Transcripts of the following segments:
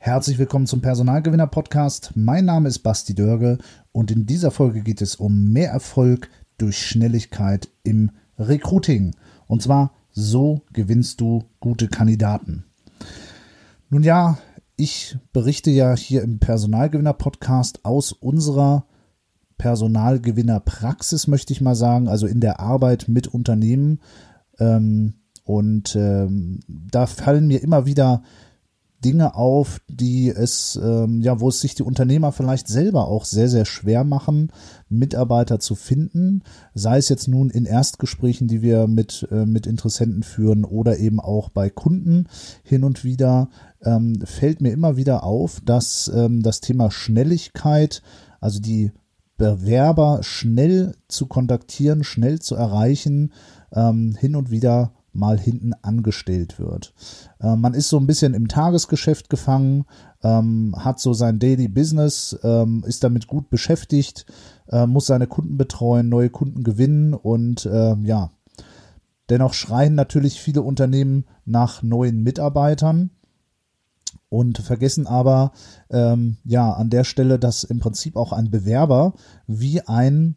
Herzlich willkommen zum Personalgewinner Podcast. Mein Name ist Basti Dörge und in dieser Folge geht es um mehr Erfolg durch Schnelligkeit im Recruiting. Und zwar so gewinnst du gute Kandidaten. Nun ja, ich berichte ja hier im Personalgewinner Podcast aus unserer Personalgewinner Praxis, möchte ich mal sagen, also in der Arbeit mit Unternehmen. Ähm, und ähm, da fallen mir immer wieder Dinge auf, die es, ähm, ja, wo es sich die Unternehmer vielleicht selber auch sehr, sehr schwer machen, Mitarbeiter zu finden, sei es jetzt nun in Erstgesprächen, die wir mit, äh, mit Interessenten führen oder eben auch bei Kunden hin und wieder, ähm, fällt mir immer wieder auf, dass ähm, das Thema Schnelligkeit, also die Bewerber schnell zu kontaktieren, schnell zu erreichen, ähm, hin und wieder mal hinten angestellt wird. Äh, man ist so ein bisschen im Tagesgeschäft gefangen, ähm, hat so sein Daily Business, ähm, ist damit gut beschäftigt, äh, muss seine Kunden betreuen, neue Kunden gewinnen und äh, ja, dennoch schreien natürlich viele Unternehmen nach neuen Mitarbeitern und vergessen aber ähm, ja an der Stelle, dass im Prinzip auch ein Bewerber wie ein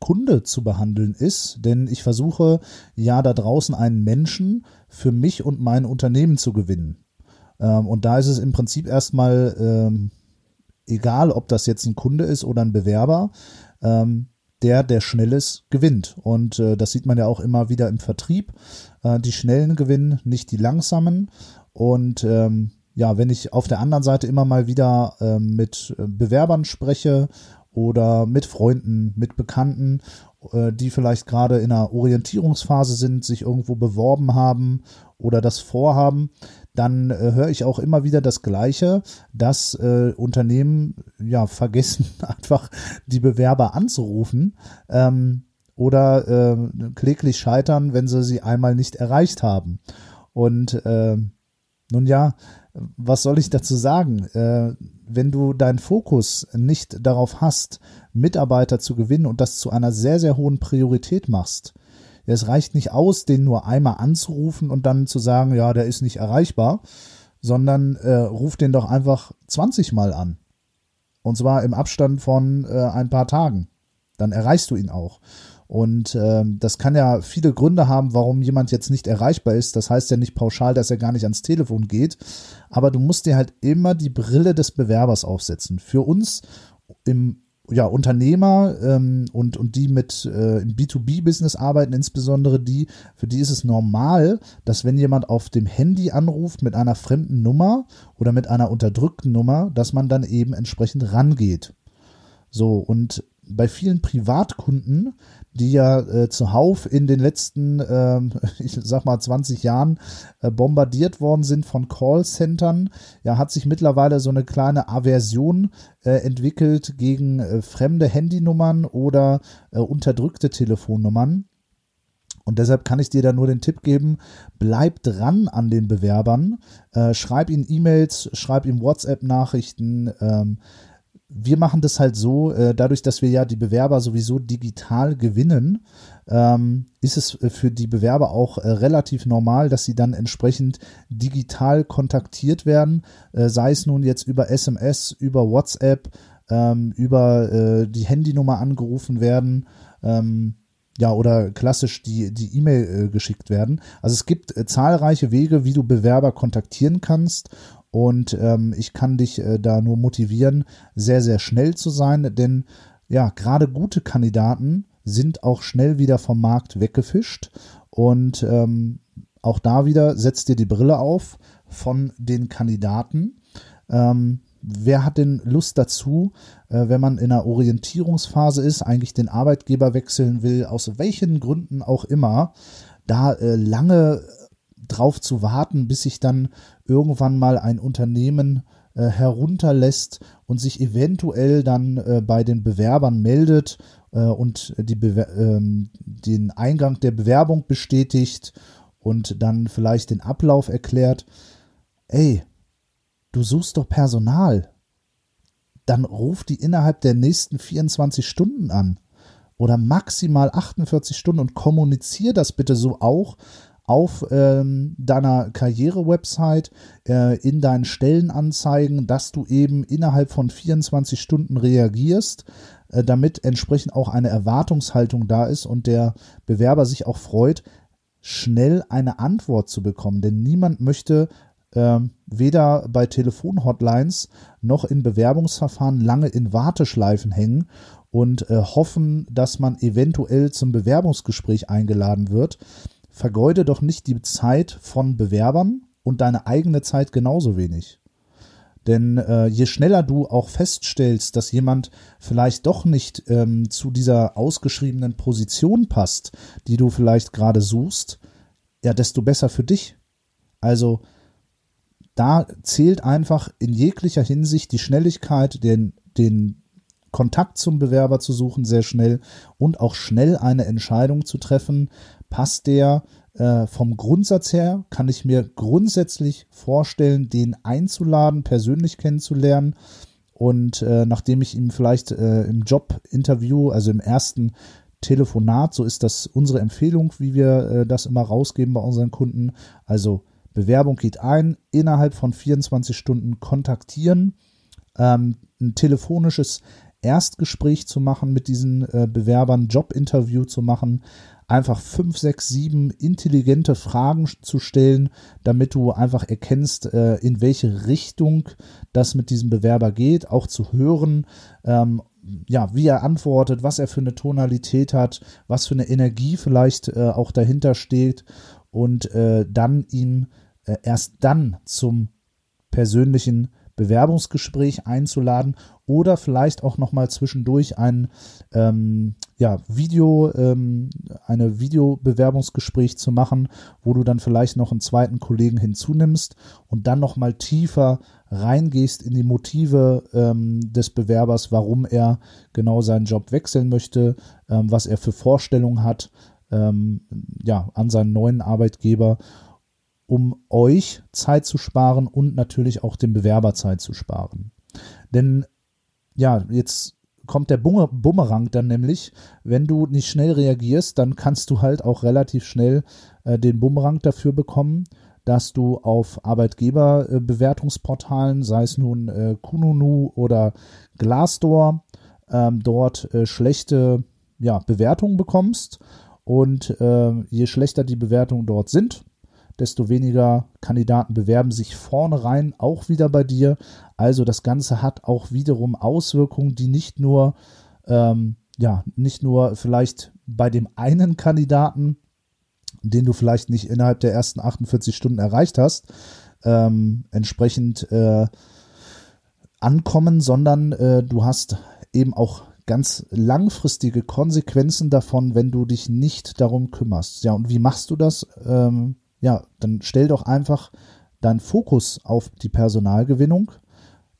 Kunde zu behandeln ist, denn ich versuche ja da draußen einen Menschen für mich und mein Unternehmen zu gewinnen. Ähm, und da ist es im Prinzip erstmal ähm, egal, ob das jetzt ein Kunde ist oder ein Bewerber, ähm, der, der schnelles gewinnt. Und äh, das sieht man ja auch immer wieder im Vertrieb. Äh, die Schnellen gewinnen, nicht die Langsamen. Und ähm, ja, wenn ich auf der anderen Seite immer mal wieder ähm, mit äh, Bewerbern spreche oder mit Freunden, mit Bekannten, äh, die vielleicht gerade in einer Orientierungsphase sind, sich irgendwo beworben haben oder das vorhaben, dann äh, höre ich auch immer wieder das Gleiche, dass äh, Unternehmen ja vergessen, einfach die Bewerber anzurufen ähm, oder äh, kläglich scheitern, wenn sie sie einmal nicht erreicht haben. Und äh, nun ja, was soll ich dazu sagen? Äh, wenn du deinen Fokus nicht darauf hast, Mitarbeiter zu gewinnen und das zu einer sehr, sehr hohen Priorität machst, es reicht nicht aus, den nur einmal anzurufen und dann zu sagen, ja, der ist nicht erreichbar, sondern äh, ruf den doch einfach 20 Mal an. Und zwar im Abstand von äh, ein paar Tagen. Dann erreichst du ihn auch. Und ähm, das kann ja viele Gründe haben, warum jemand jetzt nicht erreichbar ist. Das heißt ja nicht pauschal, dass er gar nicht ans Telefon geht. Aber du musst dir halt immer die Brille des Bewerbers aufsetzen. Für uns im ja, Unternehmer ähm, und, und die mit äh, im B2B-Business arbeiten, insbesondere die, für die ist es normal, dass wenn jemand auf dem Handy anruft mit einer fremden Nummer oder mit einer unterdrückten Nummer, dass man dann eben entsprechend rangeht. So, und bei vielen Privatkunden, die ja äh, zuhauf in den letzten, äh, ich sag mal 20 Jahren äh, bombardiert worden sind von Callcentern, ja, hat sich mittlerweile so eine kleine Aversion äh, entwickelt gegen äh, fremde Handynummern oder äh, unterdrückte Telefonnummern. Und deshalb kann ich dir da nur den Tipp geben, bleib dran an den Bewerbern, äh, schreib ihnen E-Mails, schreib ihnen WhatsApp-Nachrichten, ähm, wir machen das halt so, äh, dadurch, dass wir ja die Bewerber sowieso digital gewinnen, ähm, ist es äh, für die Bewerber auch äh, relativ normal, dass sie dann entsprechend digital kontaktiert werden, sei es nun jetzt über SMS, über WhatsApp, ähm, über die Handynummer angerufen werden. Ähm, ja, oder klassisch die die E-Mail äh, geschickt werden. Also es gibt äh, zahlreiche Wege, wie du Bewerber kontaktieren kannst und ähm, ich kann dich äh, da nur motivieren, sehr, sehr schnell zu sein, denn ja, gerade gute Kandidaten sind auch schnell wieder vom Markt weggefischt. Und ähm, auch da wieder setzt dir die Brille auf von den Kandidaten. Ähm, wer hat denn Lust dazu, äh, wenn man in einer Orientierungsphase ist, eigentlich den Arbeitgeber wechseln will, aus welchen Gründen auch immer, da äh, lange drauf zu warten, bis sich dann irgendwann mal ein Unternehmen äh, herunterlässt und sich eventuell dann äh, bei den Bewerbern meldet äh, und die Bewer ähm, den Eingang der Bewerbung bestätigt und dann vielleicht den Ablauf erklärt. Ey, du suchst doch Personal. Dann ruf die innerhalb der nächsten 24 Stunden an oder maximal 48 Stunden und kommuniziere das bitte so auch auf ähm, deiner Karriere-Website, äh, in deinen Stellenanzeigen, dass du eben innerhalb von 24 Stunden reagierst, äh, damit entsprechend auch eine Erwartungshaltung da ist und der Bewerber sich auch freut, schnell eine Antwort zu bekommen. Denn niemand möchte äh, weder bei Telefonhotlines noch in Bewerbungsverfahren lange in Warteschleifen hängen und äh, hoffen, dass man eventuell zum Bewerbungsgespräch eingeladen wird. Vergeude doch nicht die Zeit von Bewerbern und deine eigene Zeit genauso wenig. Denn äh, je schneller du auch feststellst, dass jemand vielleicht doch nicht ähm, zu dieser ausgeschriebenen Position passt, die du vielleicht gerade suchst, ja, desto besser für dich. Also da zählt einfach in jeglicher Hinsicht die Schnelligkeit, den, den Kontakt zum Bewerber zu suchen, sehr schnell und auch schnell eine Entscheidung zu treffen. Passt der äh, vom Grundsatz her? Kann ich mir grundsätzlich vorstellen, den einzuladen, persönlich kennenzulernen? Und äh, nachdem ich ihm vielleicht äh, im Jobinterview, also im ersten Telefonat, so ist das unsere Empfehlung, wie wir äh, das immer rausgeben bei unseren Kunden. Also Bewerbung geht ein, innerhalb von 24 Stunden kontaktieren, ähm, ein telefonisches Erstgespräch zu machen mit diesen äh, Bewerbern, Jobinterview zu machen, einfach fünf, sechs, sieben intelligente Fragen zu stellen, damit du einfach erkennst, äh, in welche Richtung das mit diesem Bewerber geht, auch zu hören, ähm, ja, wie er antwortet, was er für eine Tonalität hat, was für eine Energie vielleicht äh, auch dahinter steht und äh, dann ihm äh, erst dann zum persönlichen Bewerbungsgespräch einzuladen oder vielleicht auch nochmal zwischendurch ein ähm, ja, Video, ähm, eine Videobewerbungsgespräch zu machen, wo du dann vielleicht noch einen zweiten Kollegen hinzunimmst und dann nochmal tiefer reingehst in die Motive ähm, des Bewerbers, warum er genau seinen Job wechseln möchte, ähm, was er für Vorstellungen hat, ähm, ja, an seinen neuen Arbeitgeber um euch Zeit zu sparen und natürlich auch dem Bewerber Zeit zu sparen. Denn ja, jetzt kommt der Bumerang dann nämlich, wenn du nicht schnell reagierst, dann kannst du halt auch relativ schnell äh, den Bumerang dafür bekommen, dass du auf Arbeitgeberbewertungsportalen, sei es nun äh, Kununu oder Glassdoor, ähm, dort äh, schlechte ja, Bewertungen bekommst. Und äh, je schlechter die Bewertungen dort sind, desto weniger Kandidaten bewerben sich vornherein auch wieder bei dir. Also das Ganze hat auch wiederum Auswirkungen, die nicht nur, ähm, ja, nicht nur vielleicht bei dem einen Kandidaten, den du vielleicht nicht innerhalb der ersten 48 Stunden erreicht hast, ähm, entsprechend äh, ankommen, sondern äh, du hast eben auch ganz langfristige Konsequenzen davon, wenn du dich nicht darum kümmerst. Ja, und wie machst du das? Ähm, ja, dann stell doch einfach deinen Fokus auf die Personalgewinnung.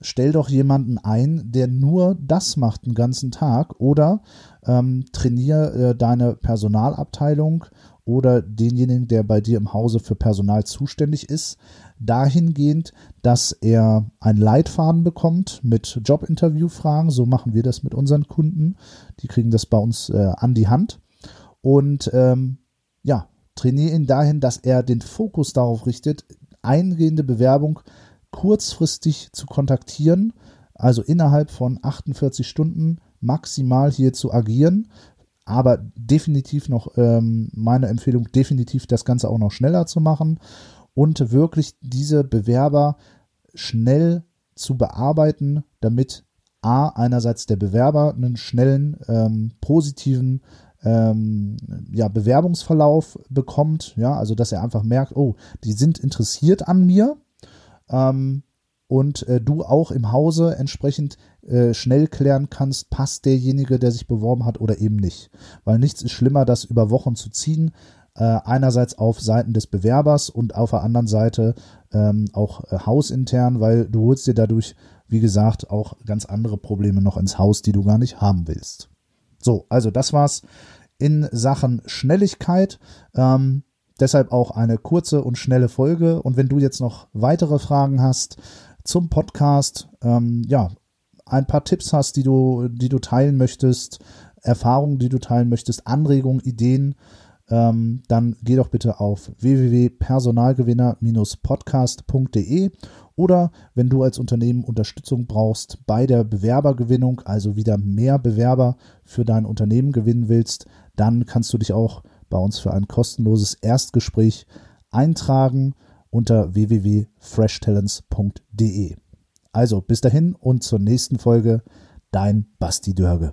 Stell doch jemanden ein, der nur das macht den ganzen Tag oder ähm, trainier äh, deine Personalabteilung oder denjenigen, der bei dir im Hause für Personal zuständig ist, dahingehend, dass er einen Leitfaden bekommt mit Jobinterviewfragen. So machen wir das mit unseren Kunden. Die kriegen das bei uns äh, an die Hand. Und ähm, ja, trainiere ihn dahin, dass er den Fokus darauf richtet, eingehende Bewerbung kurzfristig zu kontaktieren, also innerhalb von 48 Stunden maximal hier zu agieren. Aber definitiv noch ähm, meine Empfehlung, definitiv das Ganze auch noch schneller zu machen und wirklich diese Bewerber schnell zu bearbeiten, damit A, einerseits der Bewerber einen schnellen, ähm, positiven ähm, ja, Bewerbungsverlauf bekommt, ja, also dass er einfach merkt, oh, die sind interessiert an mir ähm, und äh, du auch im Hause entsprechend äh, schnell klären kannst, passt derjenige, der sich beworben hat oder eben nicht. Weil nichts ist schlimmer, das über Wochen zu ziehen, äh, einerseits auf Seiten des Bewerbers und auf der anderen Seite ähm, auch äh, hausintern, weil du holst dir dadurch, wie gesagt, auch ganz andere Probleme noch ins Haus, die du gar nicht haben willst. So, also das war's in Sachen Schnelligkeit. Ähm, deshalb auch eine kurze und schnelle Folge. Und wenn du jetzt noch weitere Fragen hast zum Podcast, ähm, ja, ein paar Tipps hast, die du, die du teilen möchtest, Erfahrungen, die du teilen möchtest, Anregungen, Ideen, ähm, dann geh doch bitte auf www.personalgewinner-podcast.de oder wenn du als Unternehmen Unterstützung brauchst bei der Bewerbergewinnung, also wieder mehr Bewerber für dein Unternehmen gewinnen willst, dann kannst du dich auch bei uns für ein kostenloses Erstgespräch eintragen unter www.freshtalents.de. Also bis dahin und zur nächsten Folge, dein Basti Dörge.